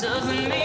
Doesn't mean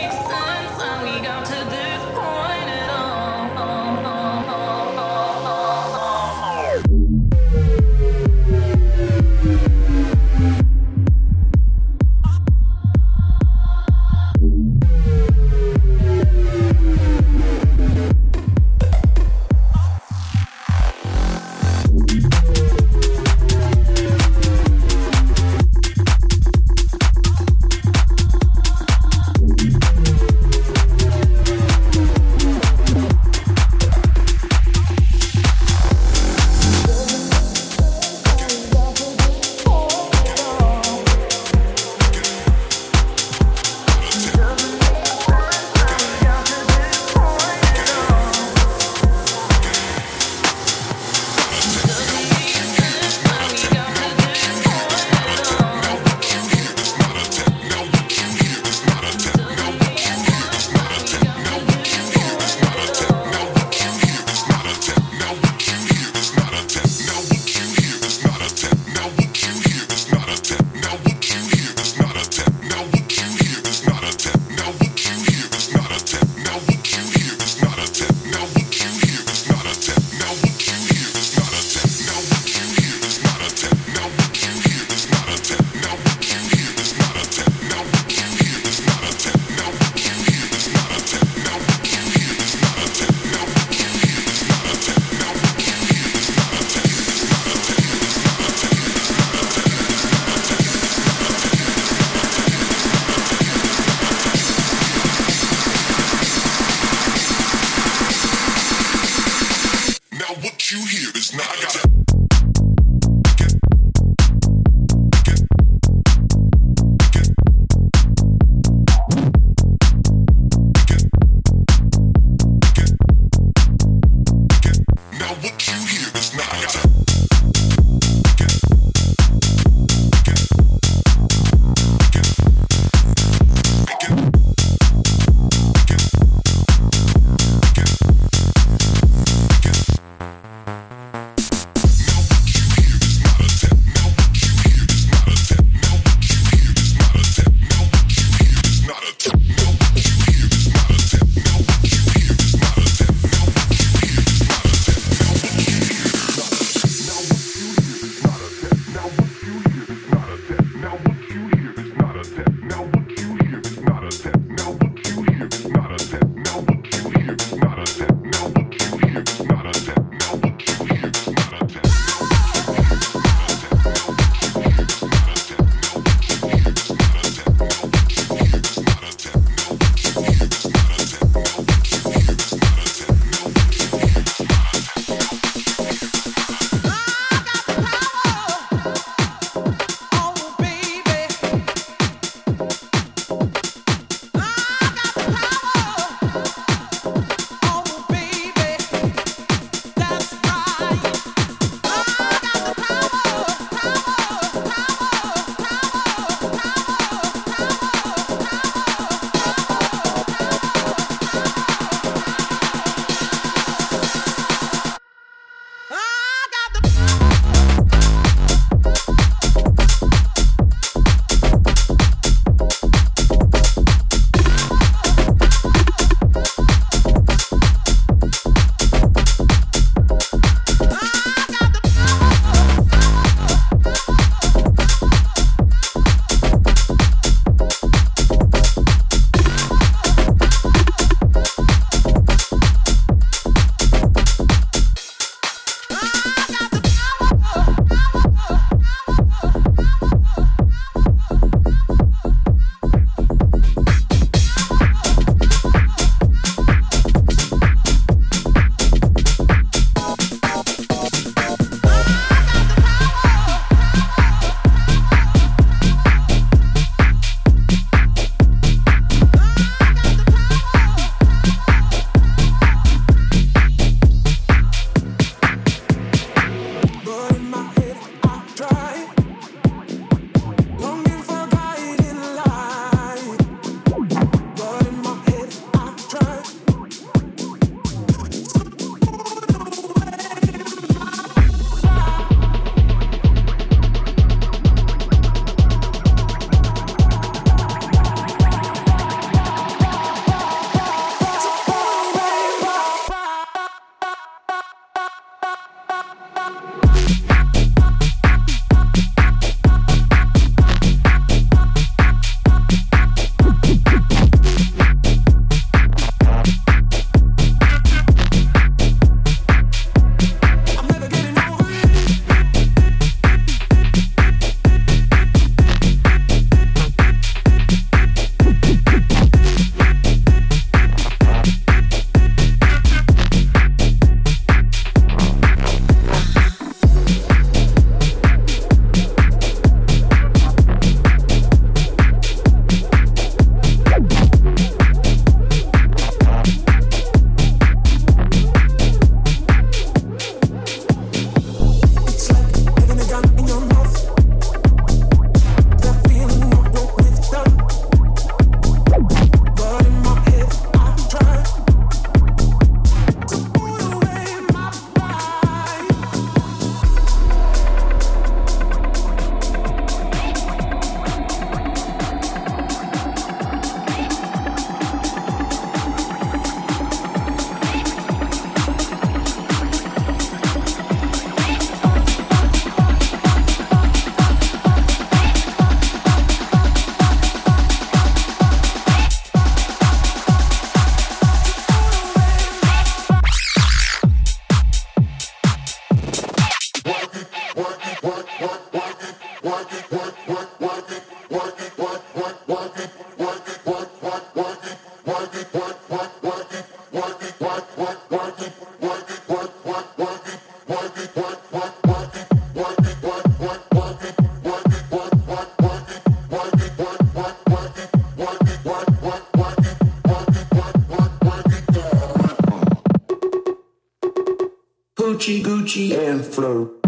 Gucci, Gucci, and flow.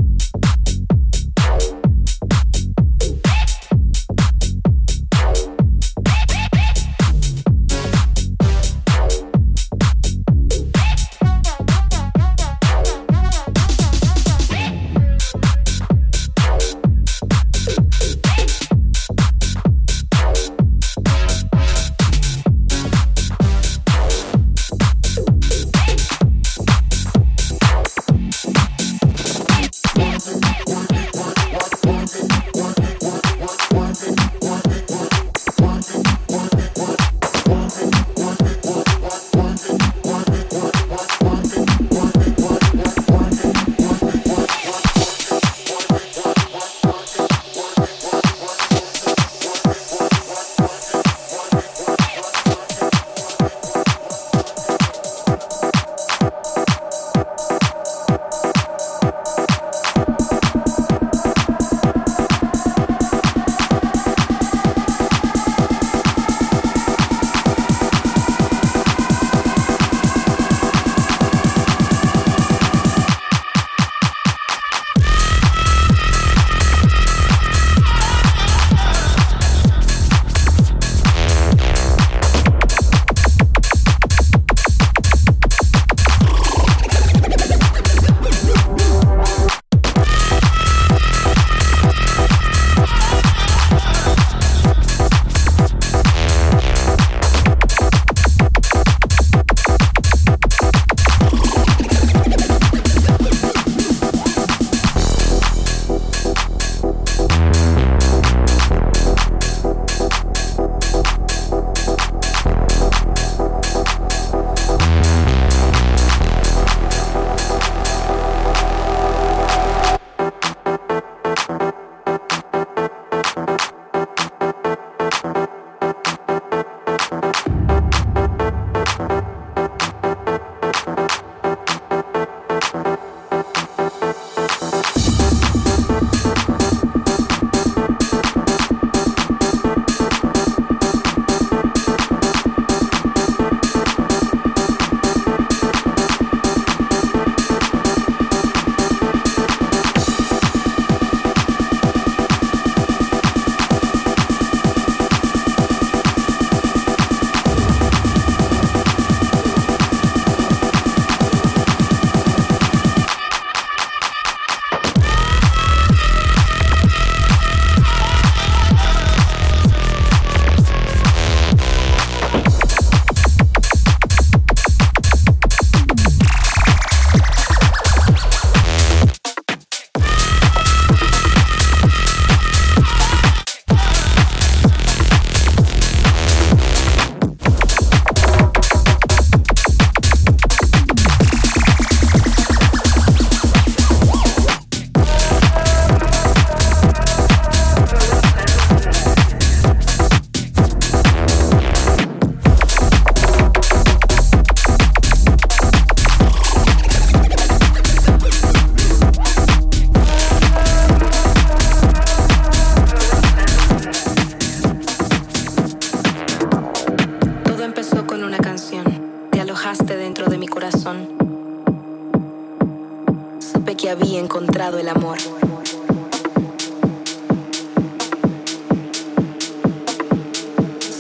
el amor.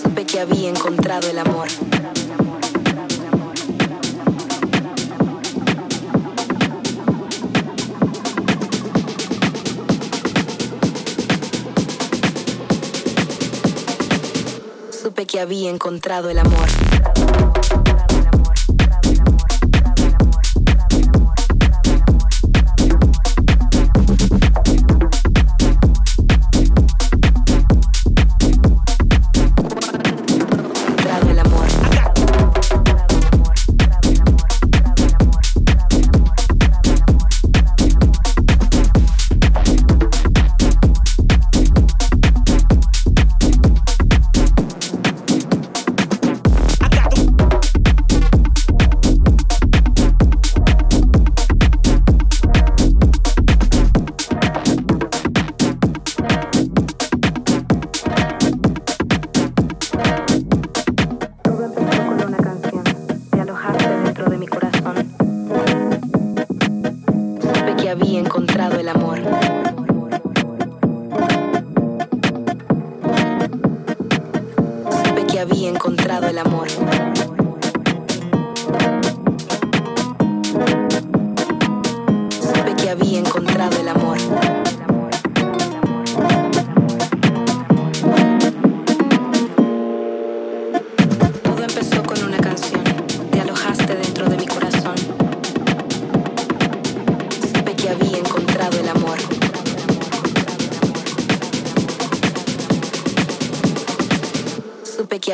Supe que había encontrado el amor. Supe que había encontrado el amor.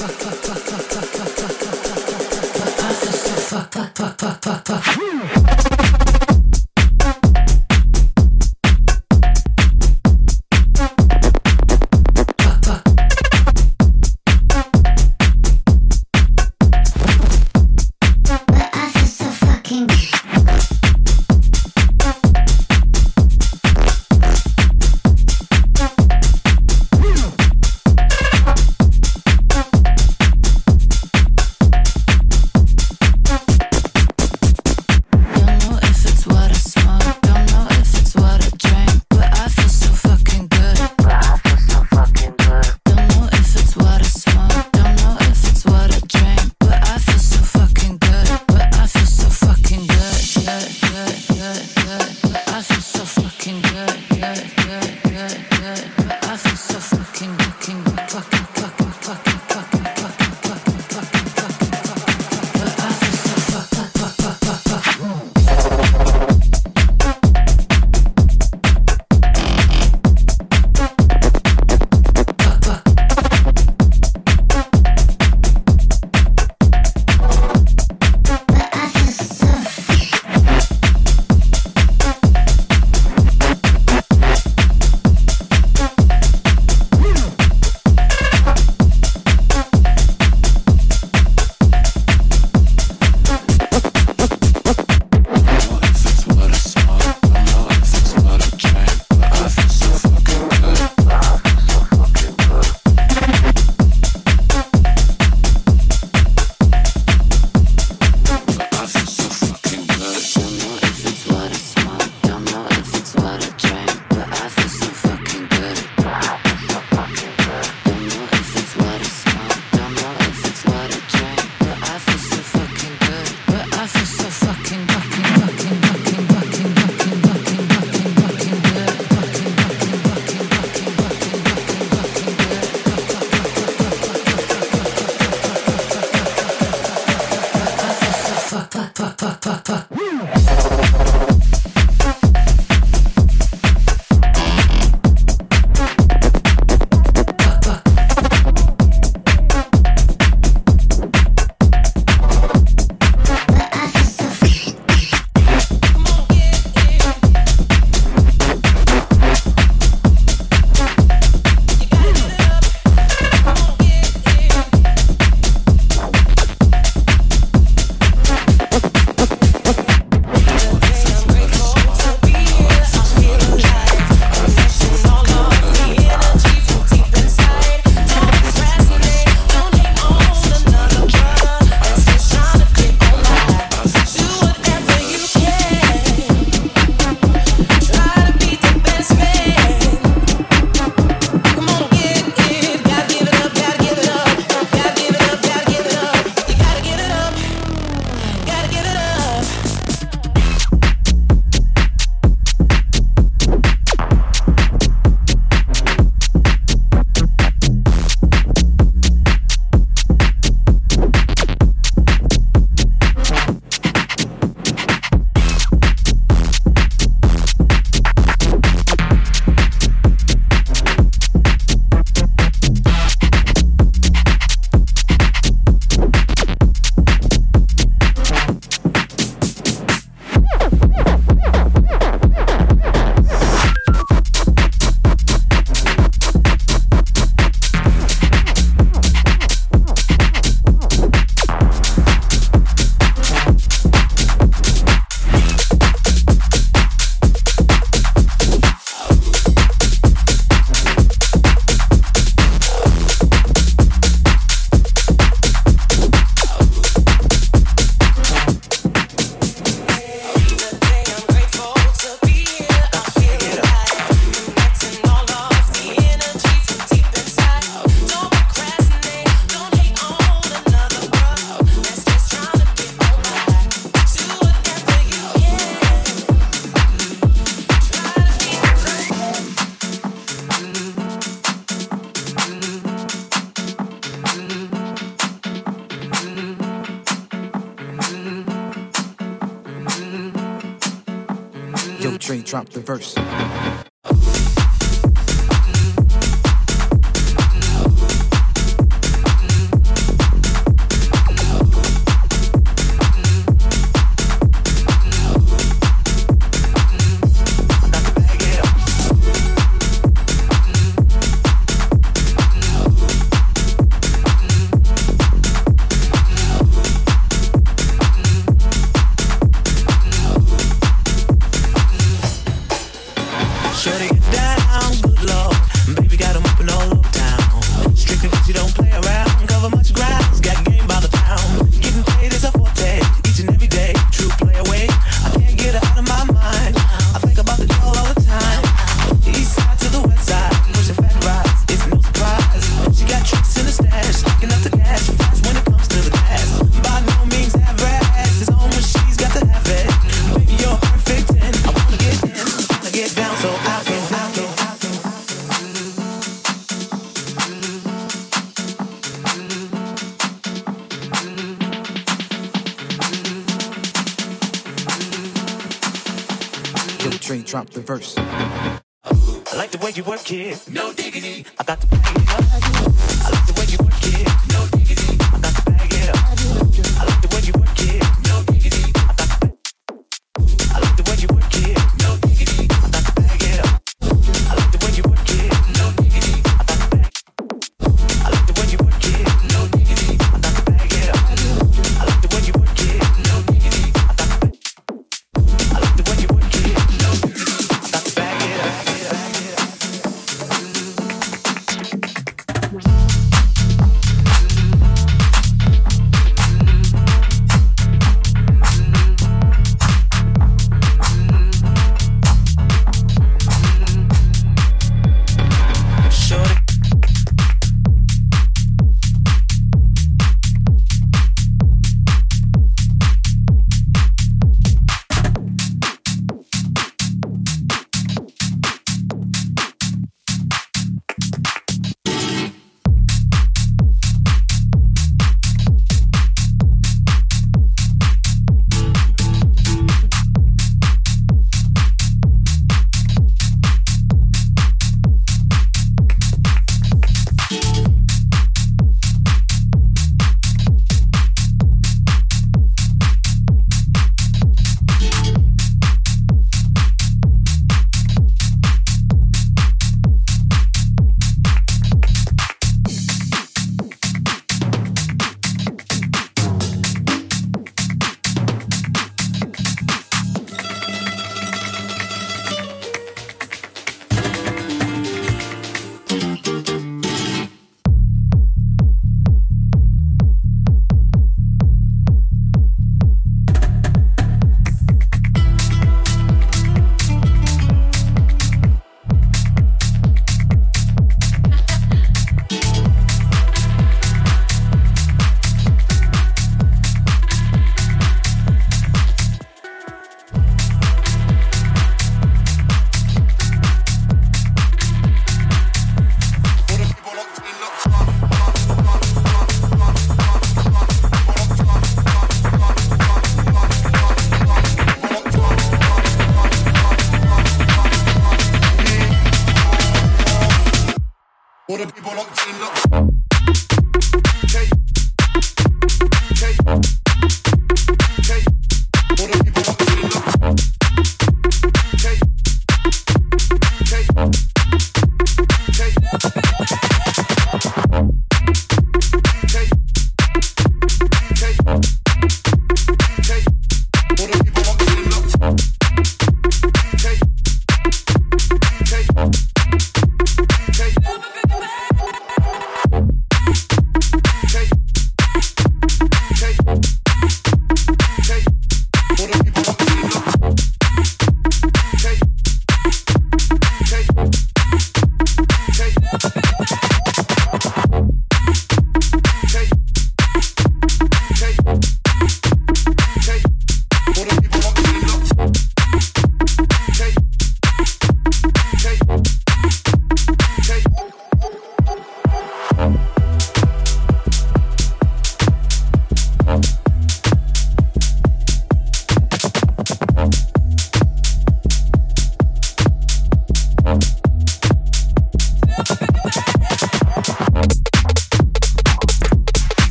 ハハハハ!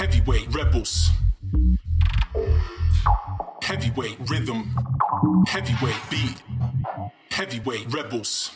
Heavyweight rebels. Heavyweight rhythm, heavyweight beat, heavyweight rebels.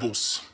Rebels.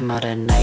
Come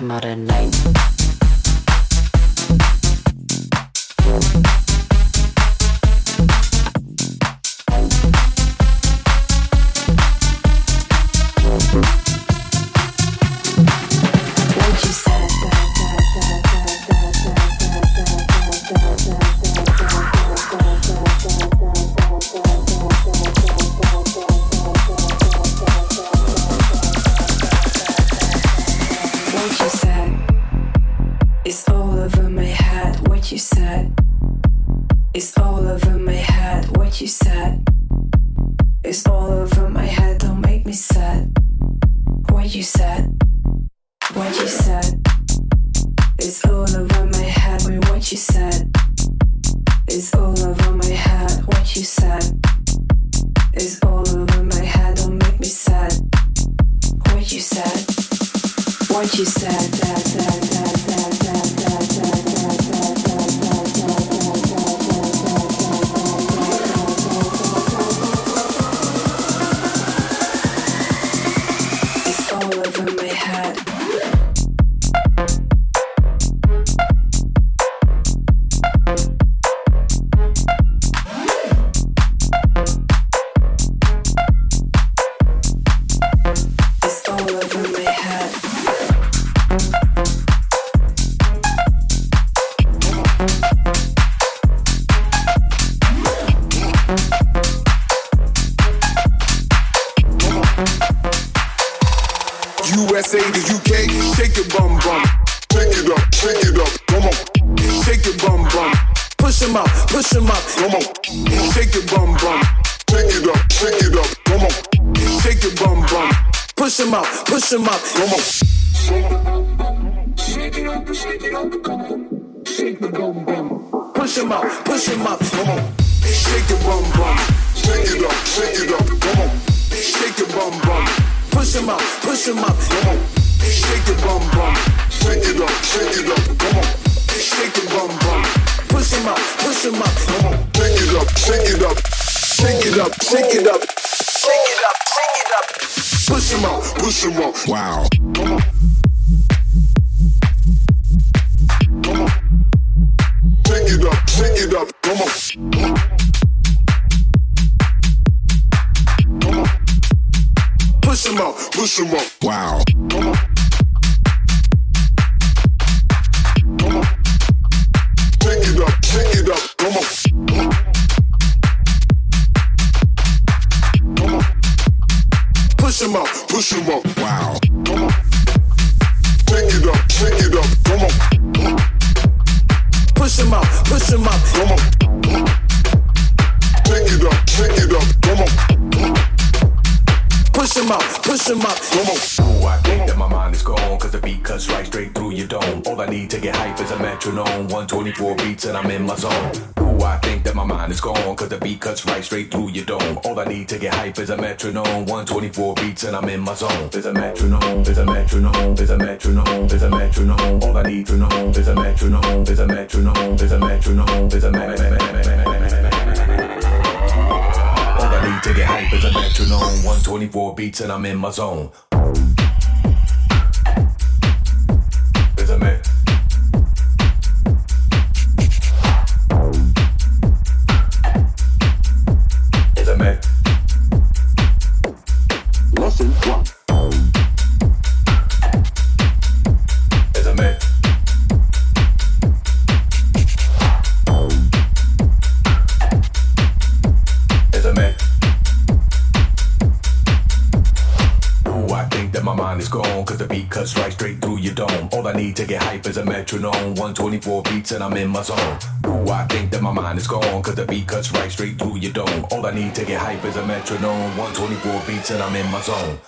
at him up. Push him up, push him up. Wow. Come on. Come on. Shake it up, shake it up, come on. Come on. Push him up, push him up. Wow. Come on. Metronome, 124 beats and I'm in my zone. Ooh, I think that my mind is gone, cause the beat cuts right straight through your dome. All I need to get hype is a metronome, 124 beats and I'm in my zone. There's a metronome, there's a metronome, there's a metronome, there's a metronome. All I need to know, there's a metronome, there's a metronome, there's a metronome, there's a metronome. All I need to get hype is a metronome, 124 beats and I'm in my zone. Is a metronome, 124 beats and I'm in my zone. Ooh, I think that my mind is gone, cause the beat cuts right straight through your dome. All I need to get hype is a metronome, 124 beats and I'm in my zone.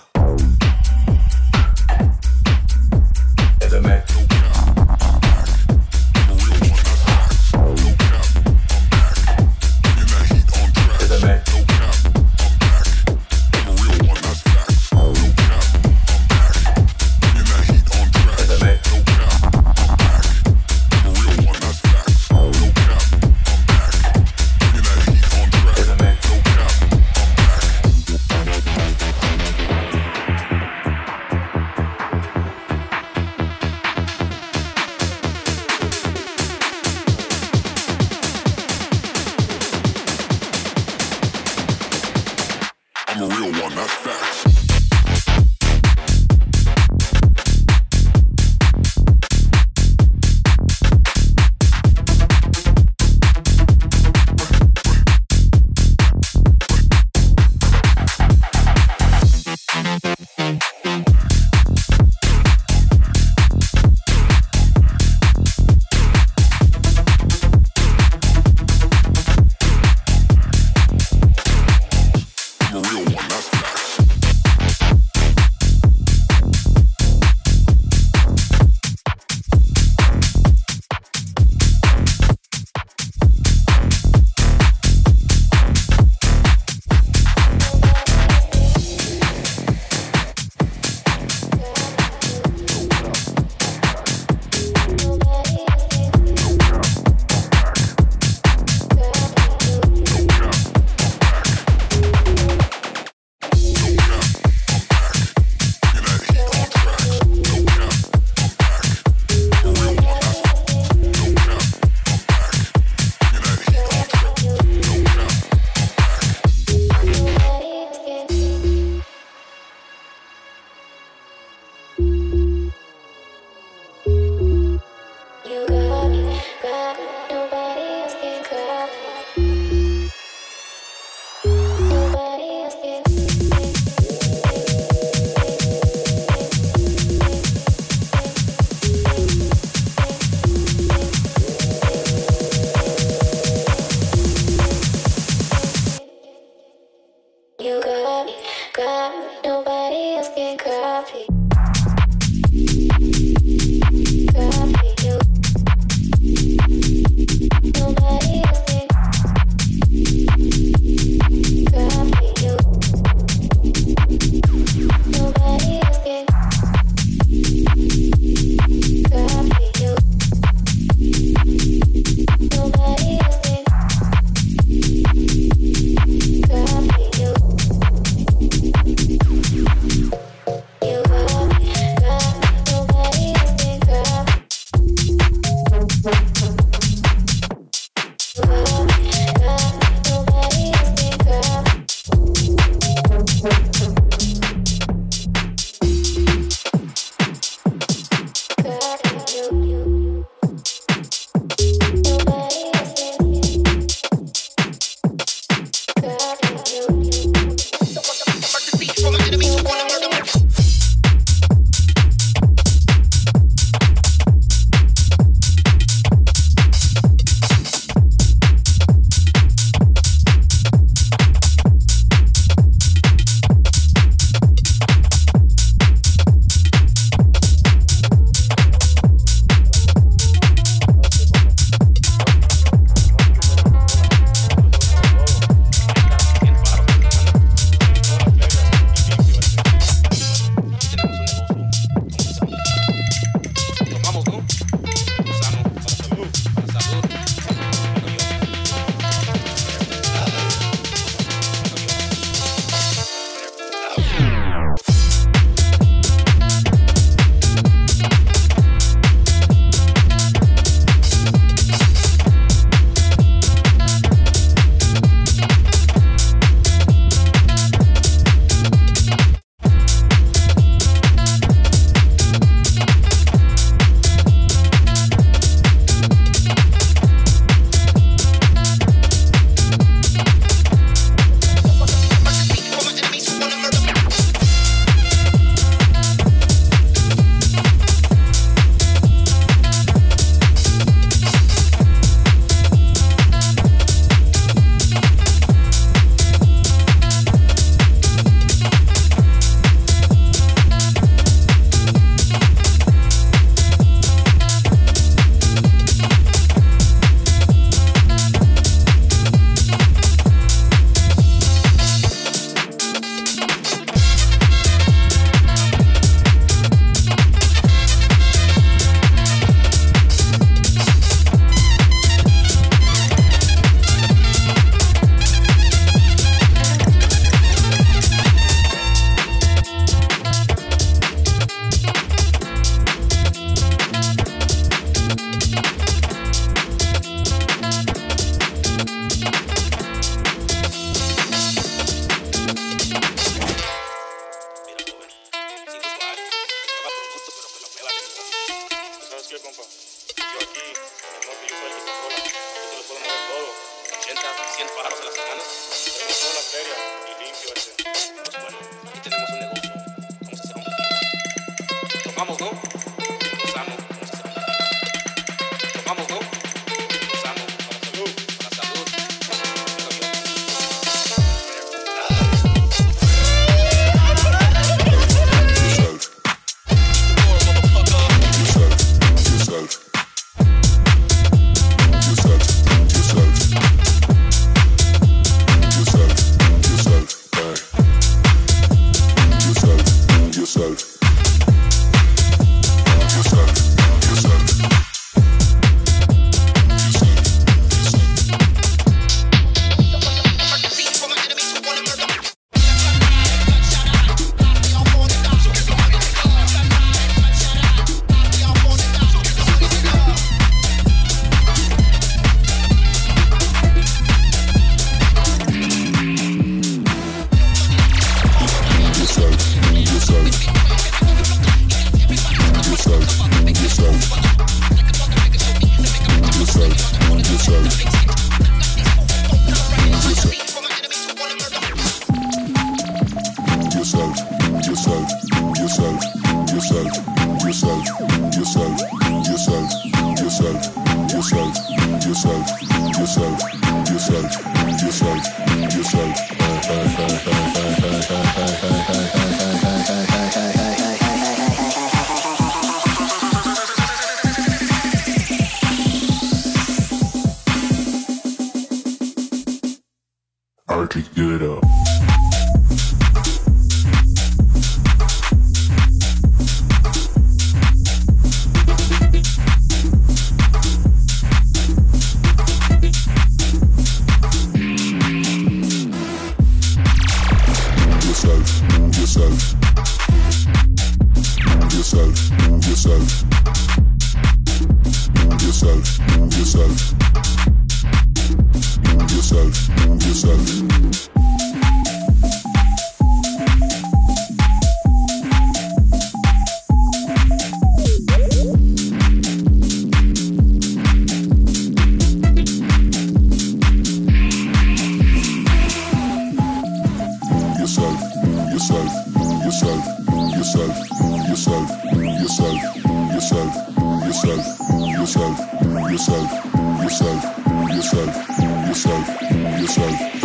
Yourself, move yourself, move yourself, move yourself.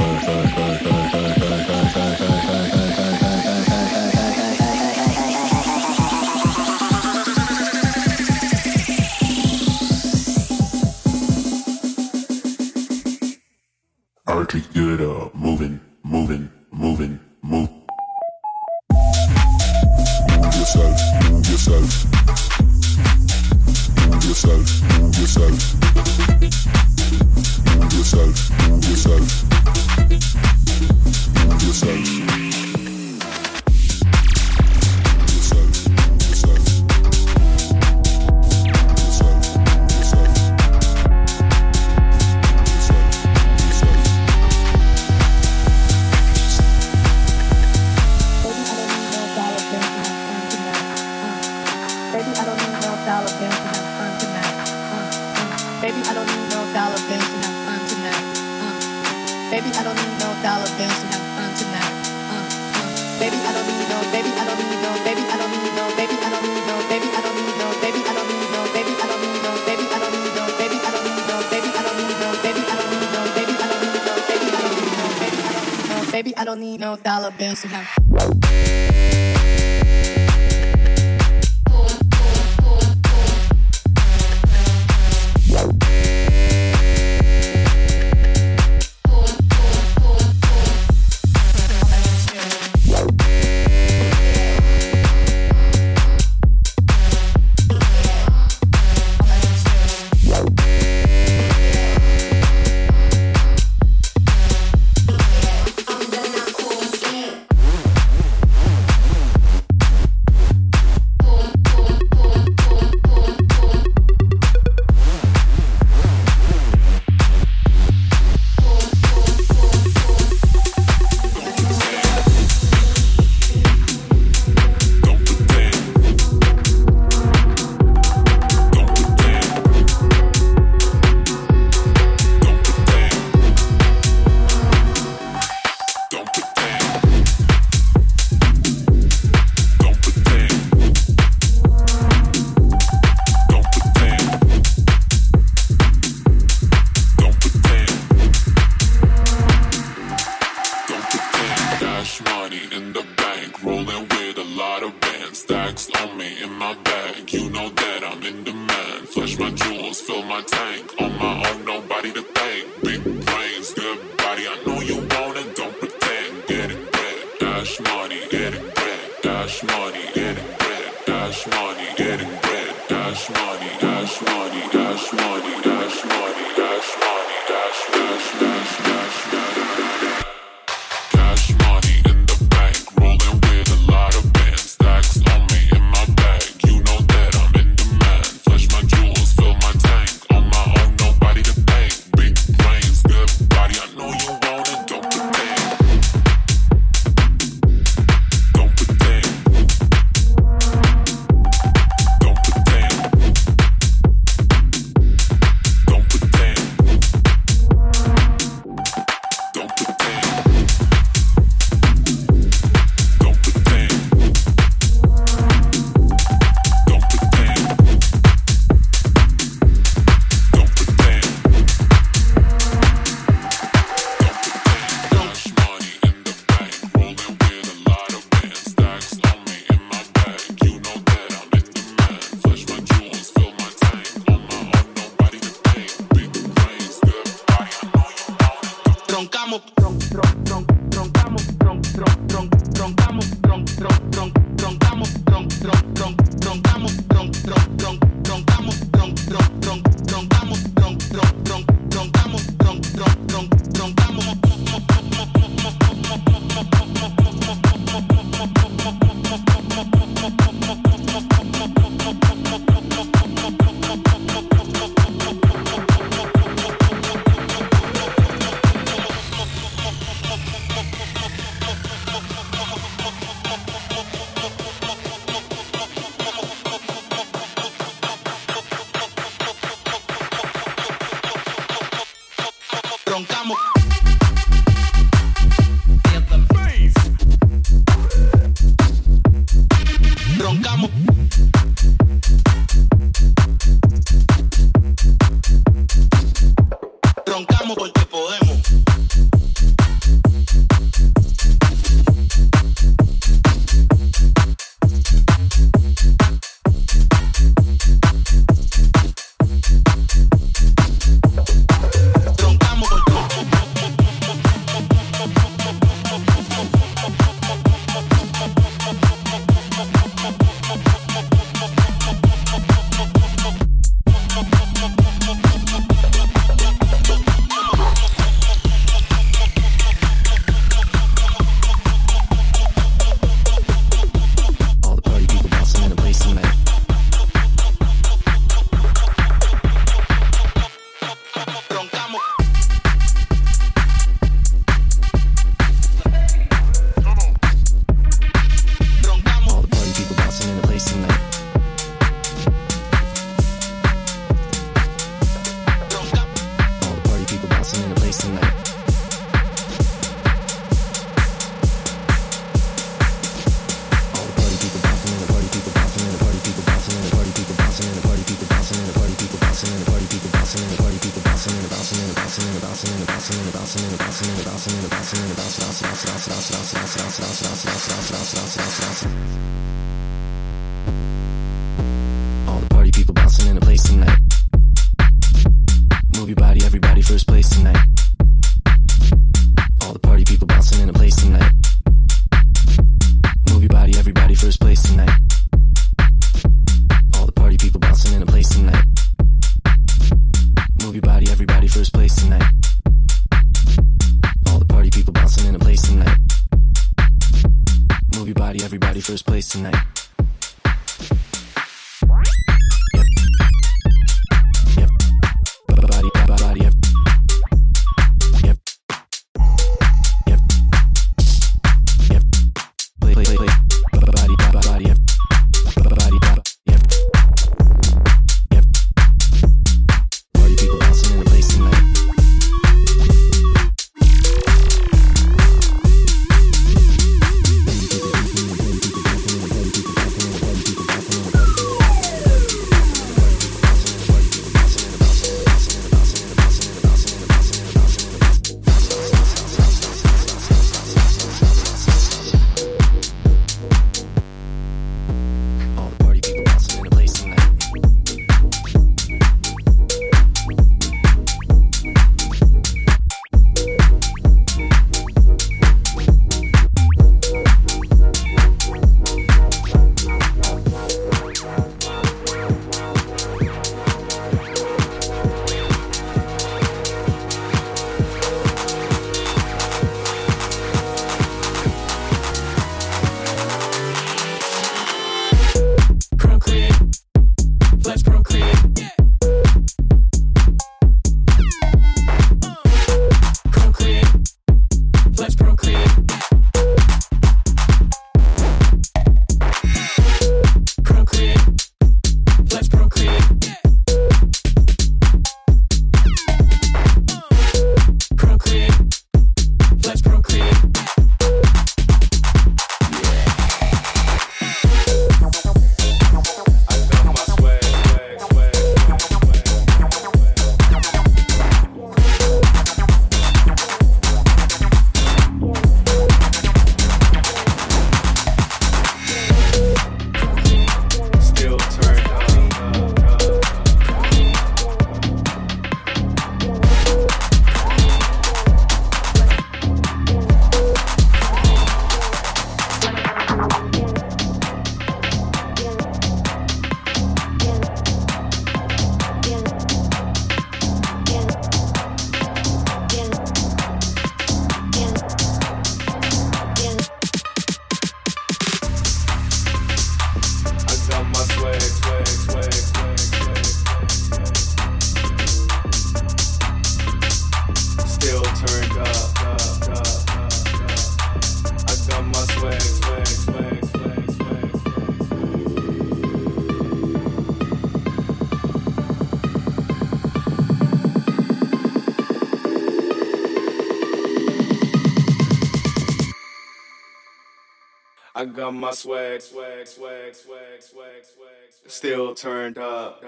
Got my swag, swag, swag, swag, swag, swag, still turned up,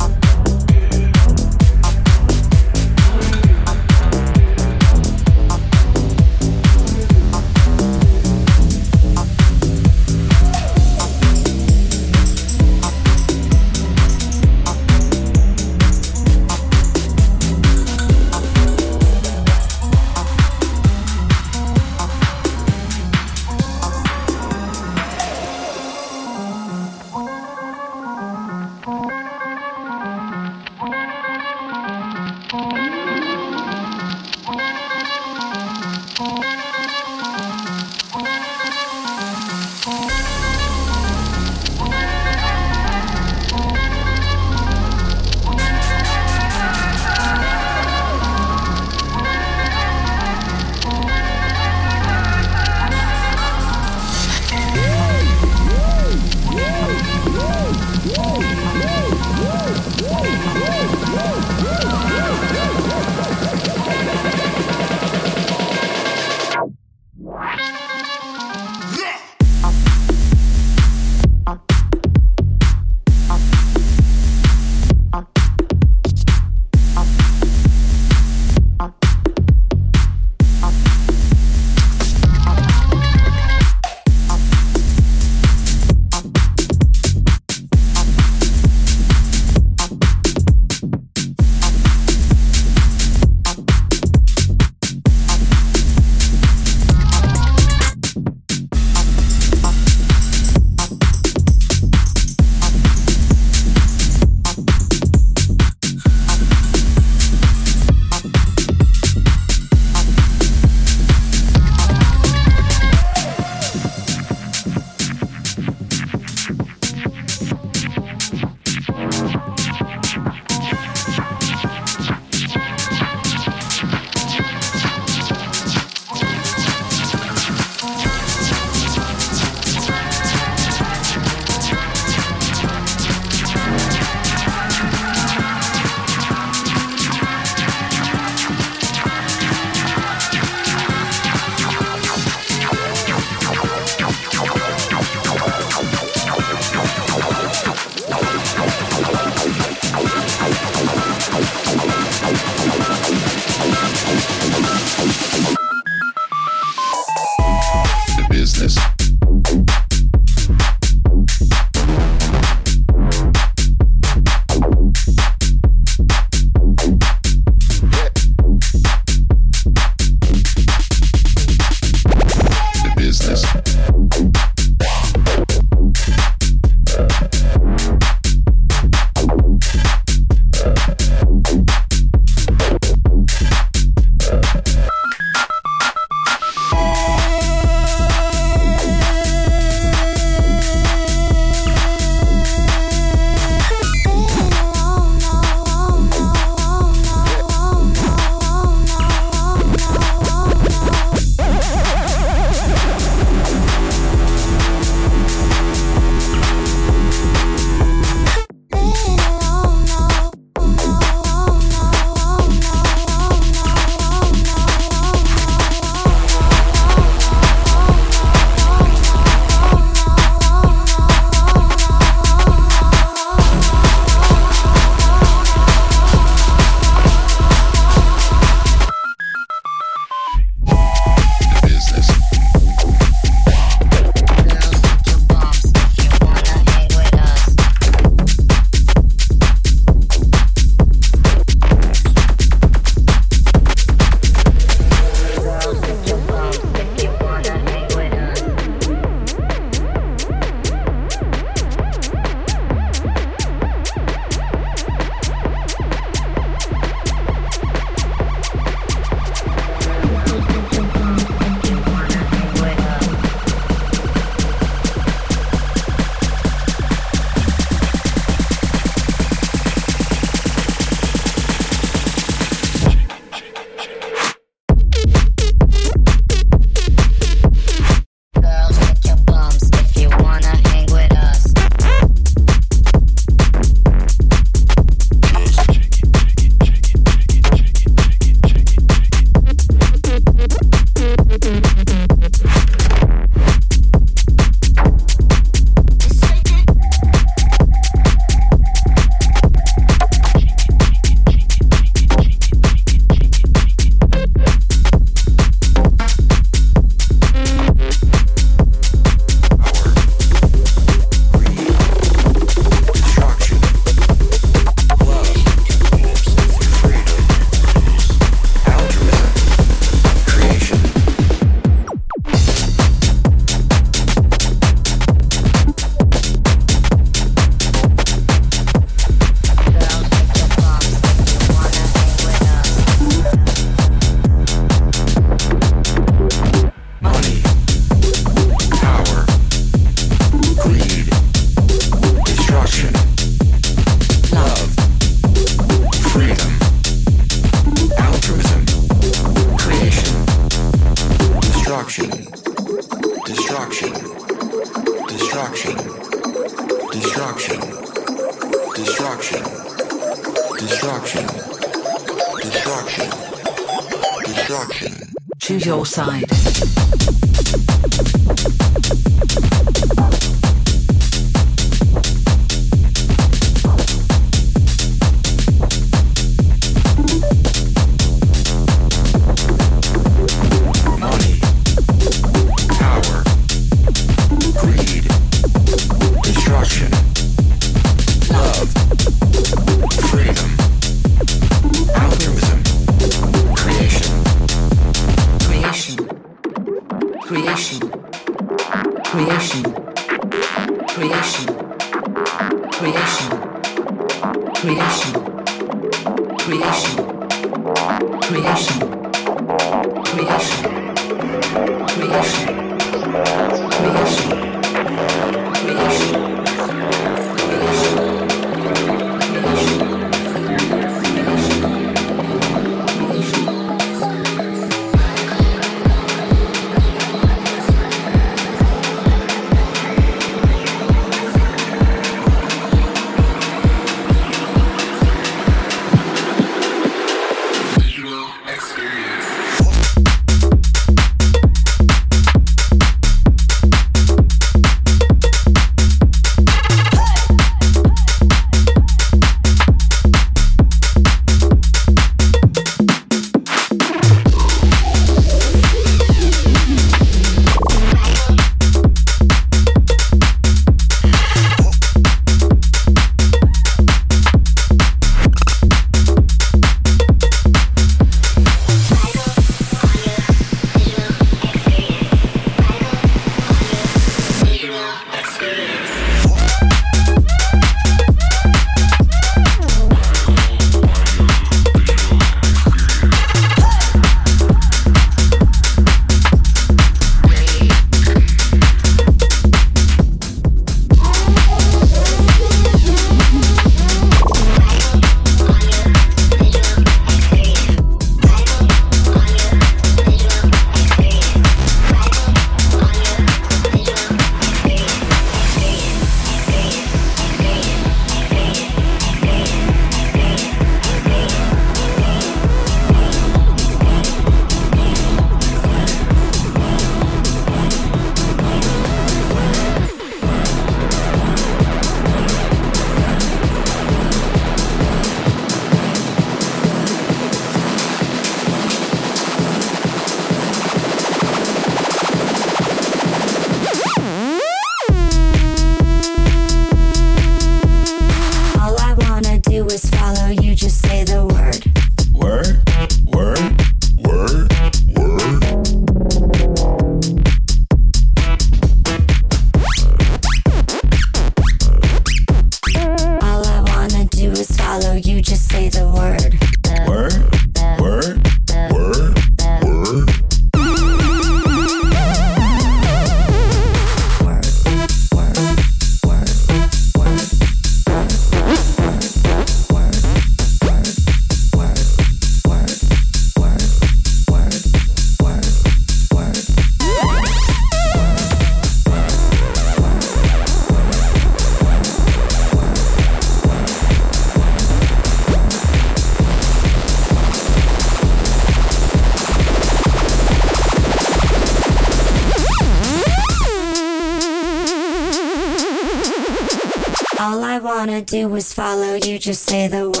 just say the word.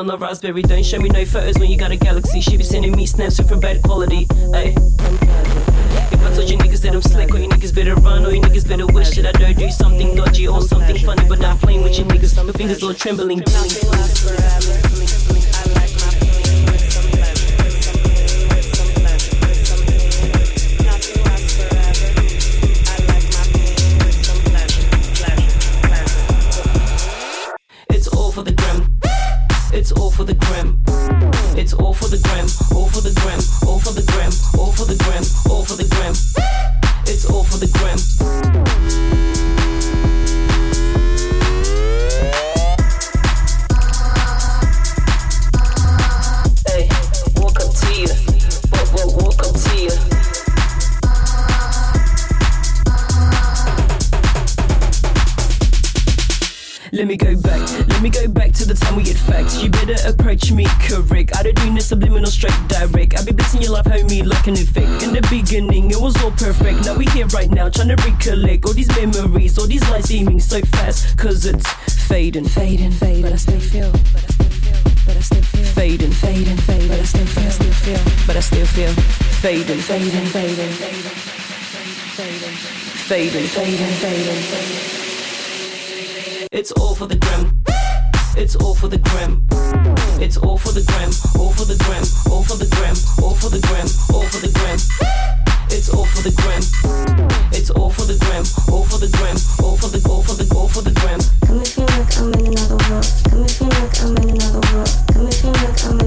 On the raspberry. Don't show me no photos when you got a galaxy. She be sending me snaps with from bad quality. Ay. If I told you niggas that I'm slick, or you niggas better run, or you niggas better wish that I don't do something dodgy or something funny, but I'm playing with you niggas. My fingers all trembling. Like an. In the beginning, it was all perfect. Now we here right now, trying to recollect all these memories, all these lights seeming so fast. Cause it's fading, fading, fading. But I still feel, but I still feel, fading, fading, fading. But I still feel, still feel, but I still feel, fading, fading, fading, fading, fading, fading. It's all for the gram. It's all for the gram. It's all for the gram. All for the gram. All for the gram. All for the gram. All for the gram. It's all for the gram. It's all for the gram. All for the gram. All for the all for the all for the gram. Got me feel like I'm in another world. Got me feel like I'm in another world. Got me feel like I'm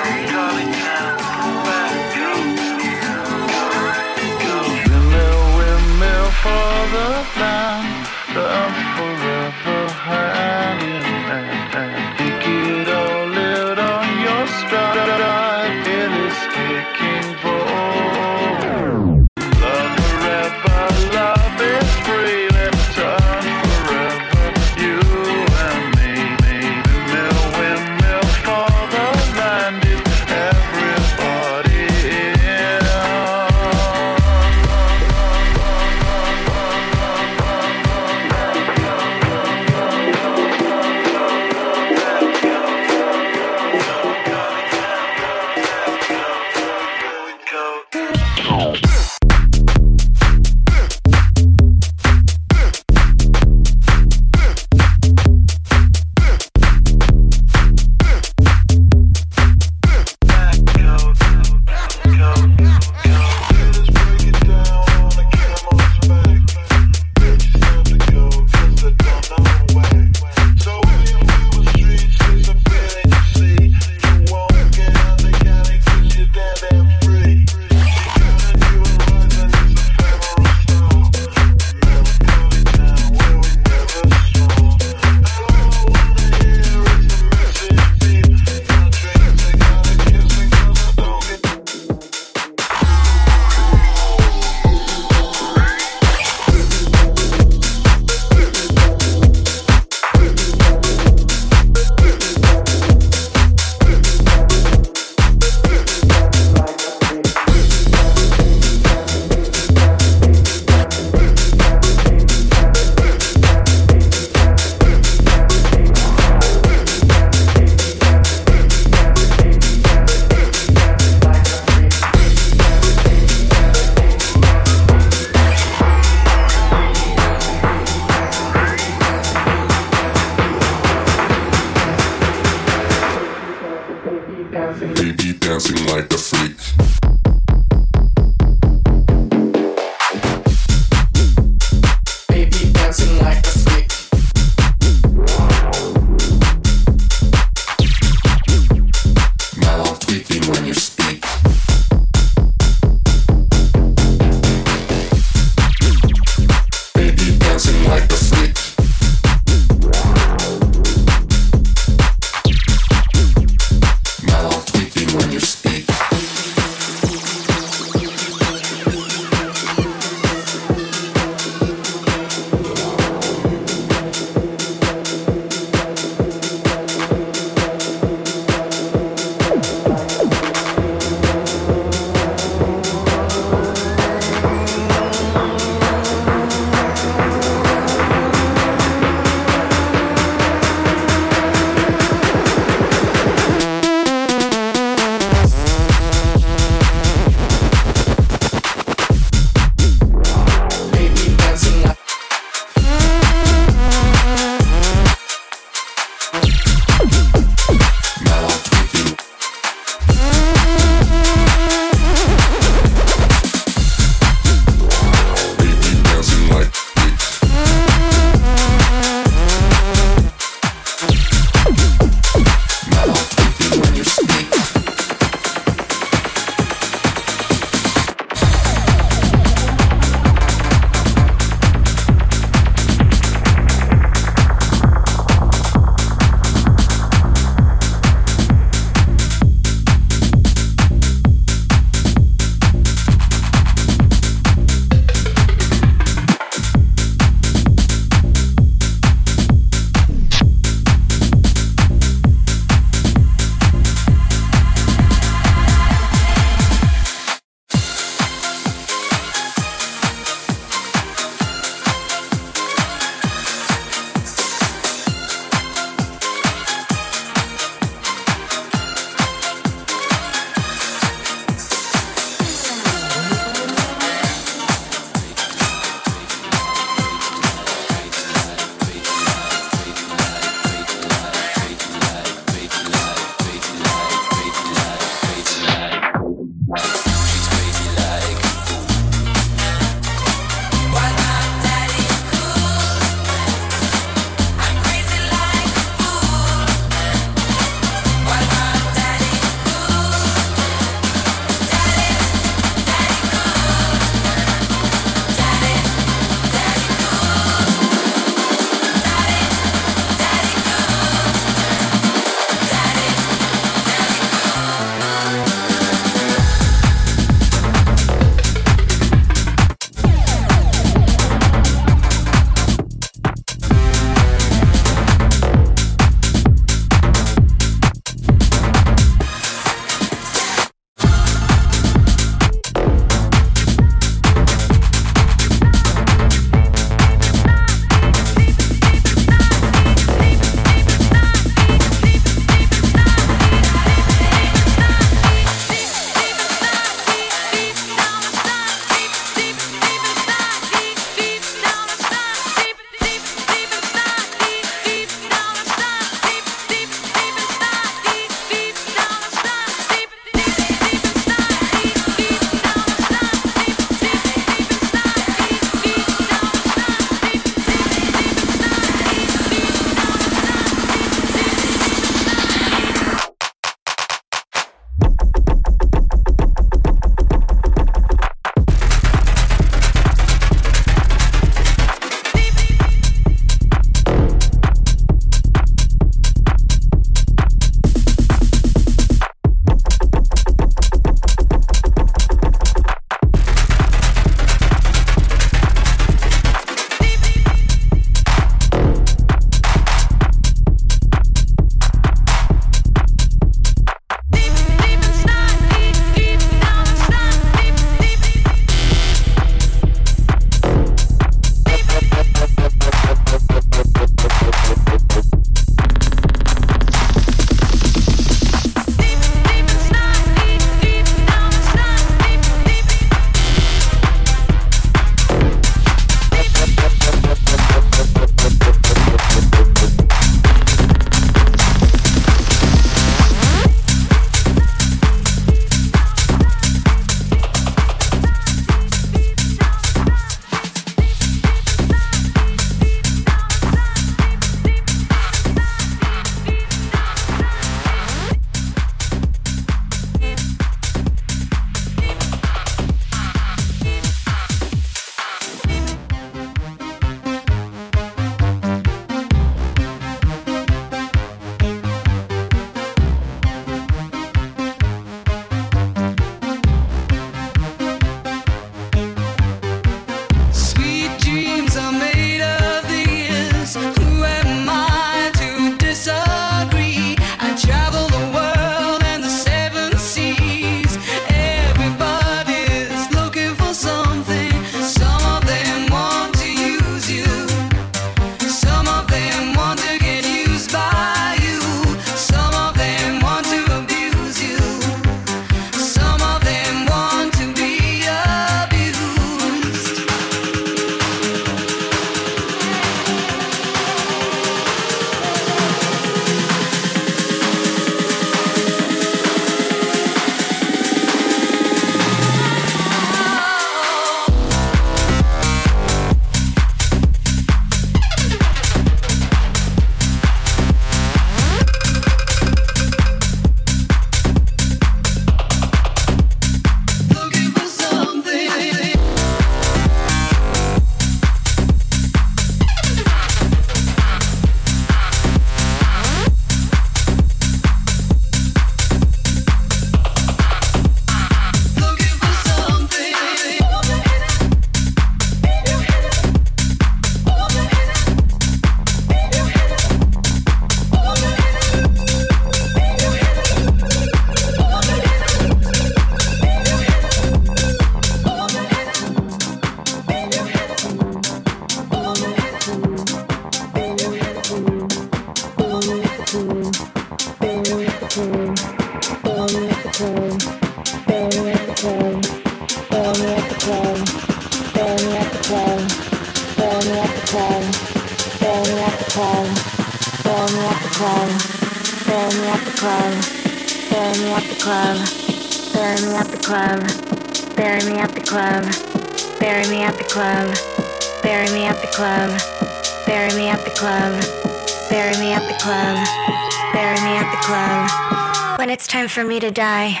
for me to die,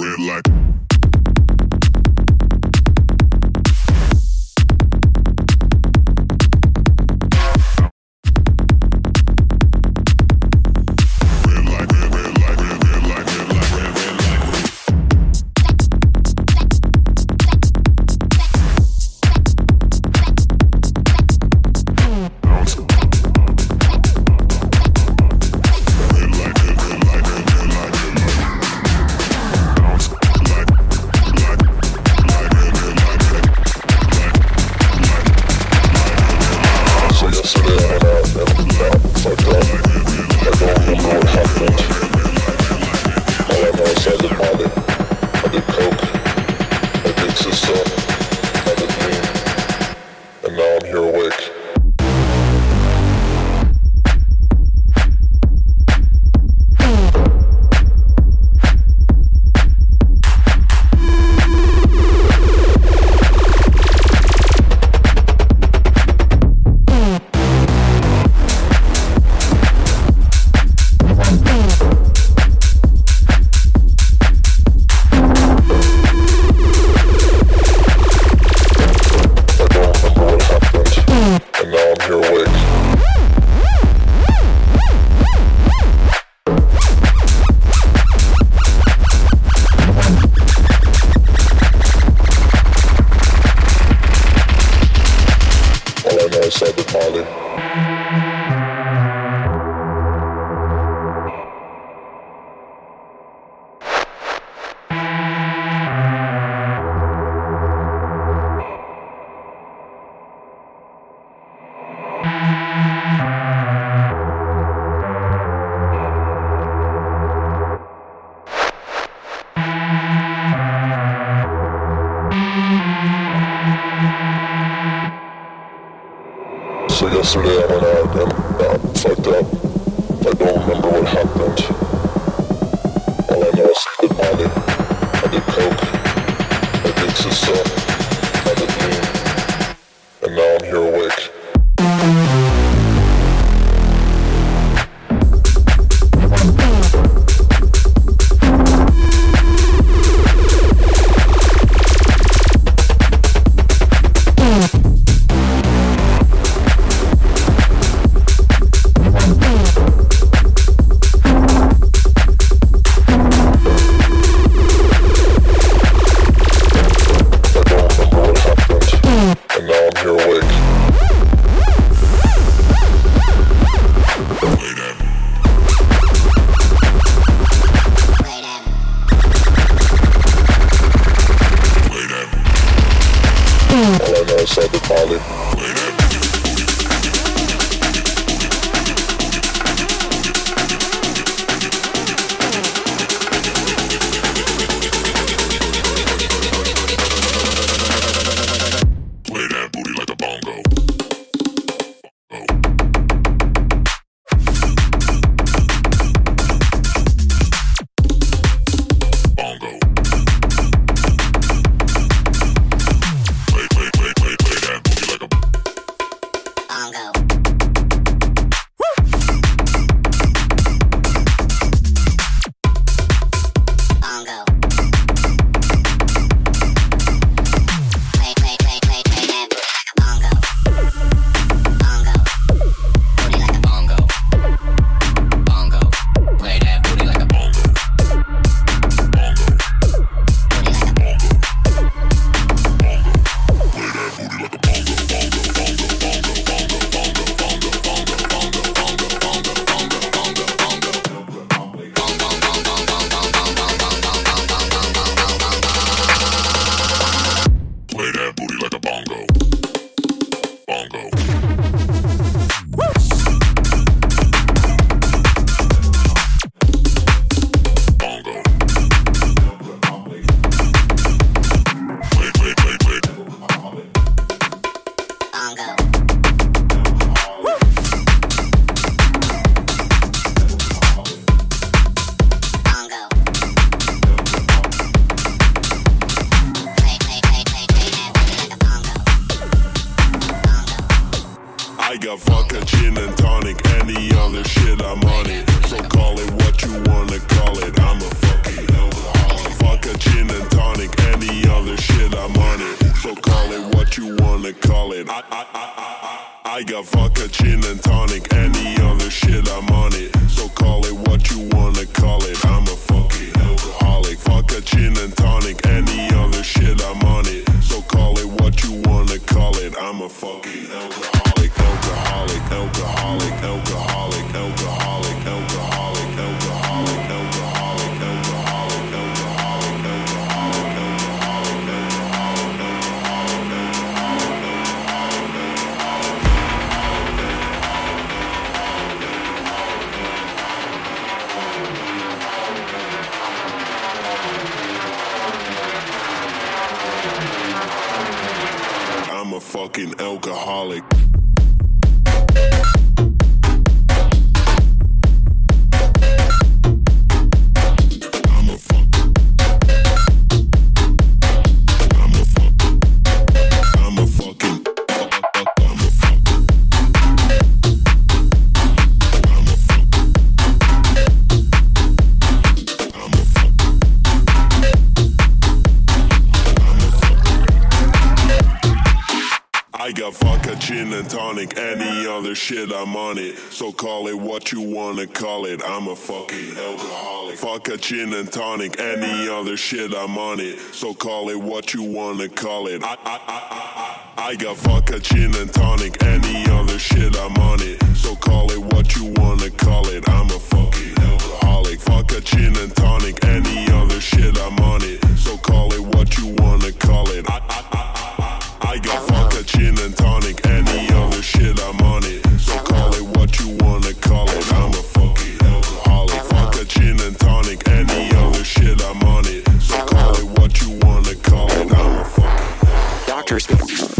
Red light. shit, I'm on it. So call it what you wanna call it. I'm a fucking alcoholic. Fuck a gin and tonic, any other shit, I'm on it. So call it what you wanna call it. I I I I I, I got fuck a gin and tonic, any other shit, I'm on it. So call it what you wanna call it. I'm a fucking alcoholic. Fuck a gin and doctors.